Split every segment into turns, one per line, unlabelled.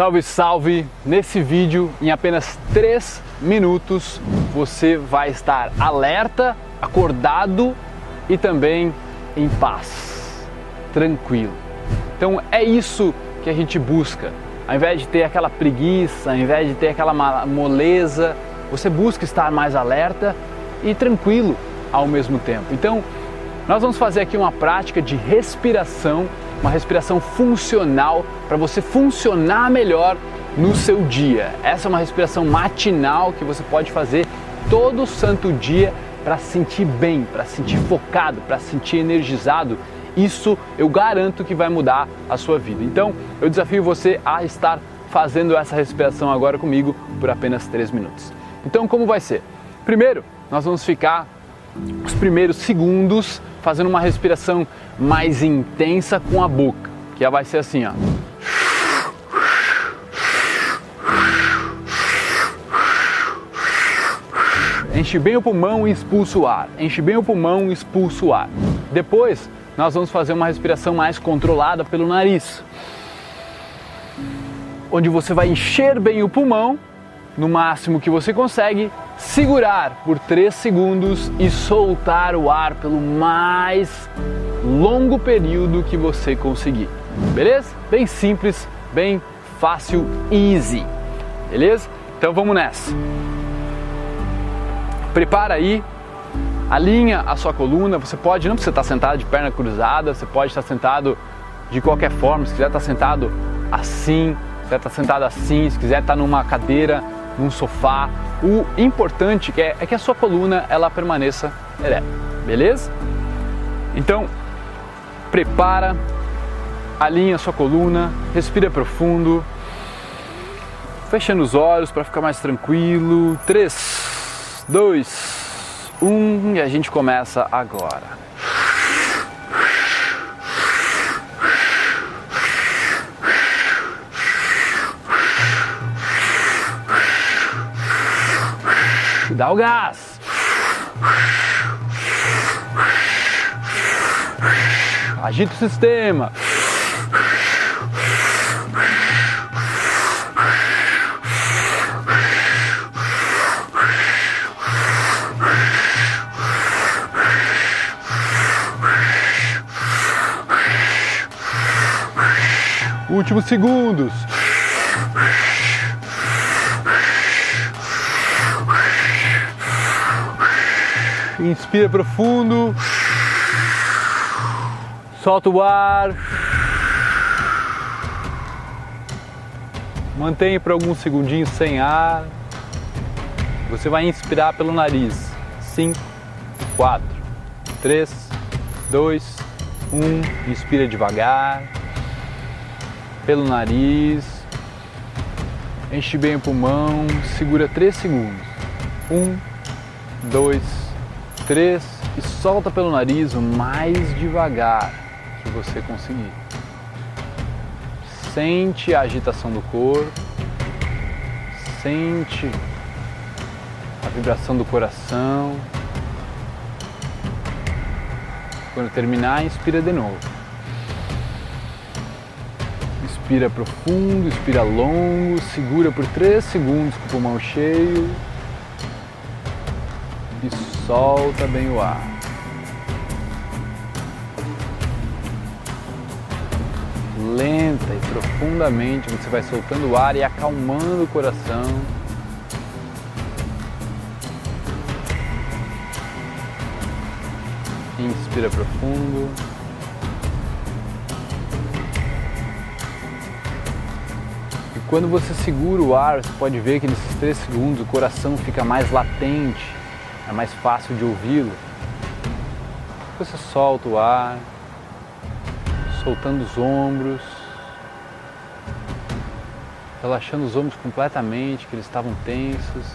Salve, salve! Nesse vídeo, em apenas 3 minutos, você vai estar alerta, acordado e também em paz, tranquilo. Então é isso que a gente busca. Ao invés de ter aquela preguiça, ao invés de ter aquela moleza, você busca estar mais alerta e tranquilo ao mesmo tempo. Então, nós vamos fazer aqui uma prática de respiração, uma respiração funcional para você funcionar melhor no seu dia. Essa é uma respiração matinal que você pode fazer todo santo dia para sentir bem, para sentir focado, para sentir energizado. Isso eu garanto que vai mudar a sua vida. Então, eu desafio você a estar fazendo essa respiração agora comigo por apenas 3 minutos. Então, como vai ser? Primeiro, nós vamos ficar os primeiros segundos fazendo uma respiração mais intensa com a boca, que vai ser assim, ó. Enche bem o pulmão e expulsa o ar. Enche bem o pulmão e expulsa o ar. Depois, nós vamos fazer uma respiração mais controlada pelo nariz. Onde você vai encher bem o pulmão, no máximo que você consegue, segurar por 3 segundos e soltar o ar pelo mais longo período que você conseguir. Beleza? Bem simples, bem fácil, easy. Beleza? Então vamos nessa. Prepara aí, alinha a sua coluna. Você pode, não precisa estar sentado de perna cruzada, você pode estar sentado de qualquer forma. Se quiser estar sentado assim, se quiser estar sentado assim, se quiser estar numa cadeira, num sofá, o importante é, é que a sua coluna ela permaneça ereta, beleza? Então, prepara, alinha a sua coluna, respira profundo, fechando os olhos para ficar mais tranquilo. 3, 2, 1 e a gente começa agora. Dá o gás. Agita o sistema. Últimos segundos. Inspira profundo. Solta o ar. Mantenha por alguns segundinhos sem ar. Você vai inspirar pelo nariz. 5, 4, 3, 2, 1. Inspira devagar. Pelo nariz. Enche bem o pulmão. Segura 3 segundos. 1, 2, 3 e solta pelo nariz o mais devagar que você conseguir. Sente a agitação do corpo, sente a vibração do coração. Quando terminar, inspira de novo. Inspira profundo, inspira longo, segura por 3 segundos com o pulmão cheio e solta bem o ar. Lenta e profundamente você vai soltando o ar e acalmando o coração. Inspira profundo. E quando você segura o ar, você pode ver que nesses três segundos o coração fica mais latente é mais fácil de ouvi-lo. Você solta o ar, soltando os ombros, relaxando os ombros completamente, que eles estavam tensos,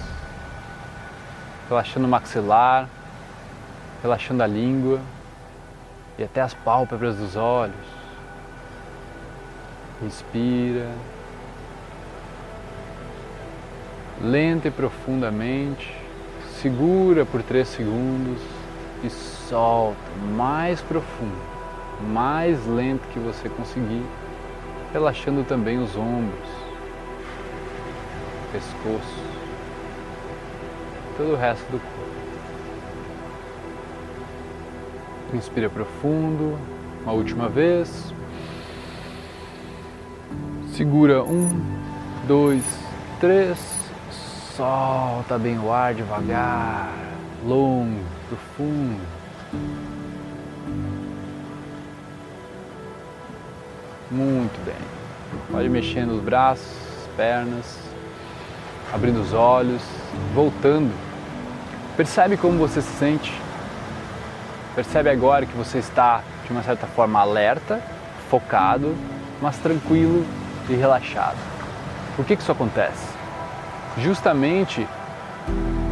relaxando o maxilar, relaxando a língua e até as pálpebras dos olhos. Respira. Lenta e profundamente. Segura por 3 segundos e solta mais profundo, mais lento que você conseguir, relaxando também os ombros, pescoço, todo o resto do corpo. Inspira profundo, uma última vez. Segura um, dois, três. Solta bem o ar devagar, longo, profundo. Muito bem. Pode mexendo os braços, pernas, abrindo os olhos, voltando. Percebe como você se sente? Percebe agora que você está de uma certa forma alerta, focado, mas tranquilo e relaxado. Por que, que isso acontece? Justamente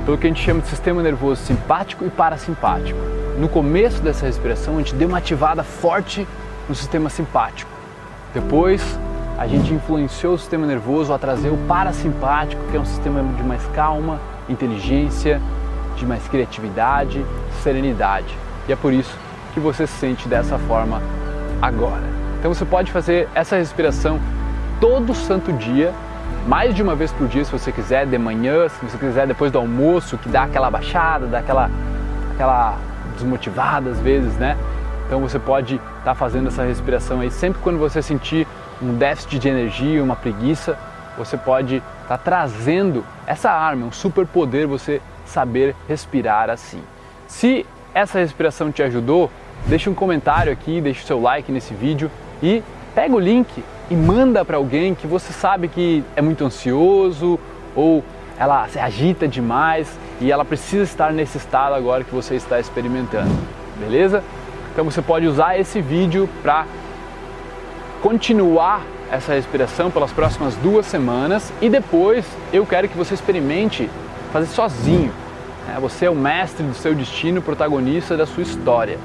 pelo que a gente chama de sistema nervoso simpático e parasimpático. No começo dessa respiração, a gente deu uma ativada forte no sistema simpático. Depois, a gente influenciou o sistema nervoso a trazer o parasimpático, que é um sistema de mais calma, inteligência, de mais criatividade, serenidade. E é por isso que você se sente dessa forma agora. Então você pode fazer essa respiração todo santo dia, mais de uma vez por dia se você quiser, de manhã, se você quiser depois do almoço, que dá aquela baixada, dá aquela, aquela desmotivada às vezes, né? Então você pode estar tá fazendo essa respiração aí sempre quando você sentir um déficit de energia, uma preguiça, você pode estar tá trazendo essa arma, um superpoder você saber respirar assim. Se essa respiração te ajudou, deixa um comentário aqui, deixa o seu like nesse vídeo e pega o link e manda para alguém que você sabe que é muito ansioso ou ela se agita demais e ela precisa estar nesse estado agora que você está experimentando, beleza? Então você pode usar esse vídeo para continuar essa respiração pelas próximas duas semanas e depois eu quero que você experimente fazer sozinho. Né? Você é o mestre do seu destino, protagonista da sua história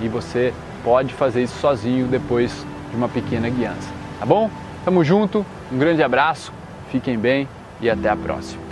e você pode fazer isso sozinho depois de uma pequena guiança. Tá bom? Tamo junto, um grande abraço, fiquem bem e até a próxima.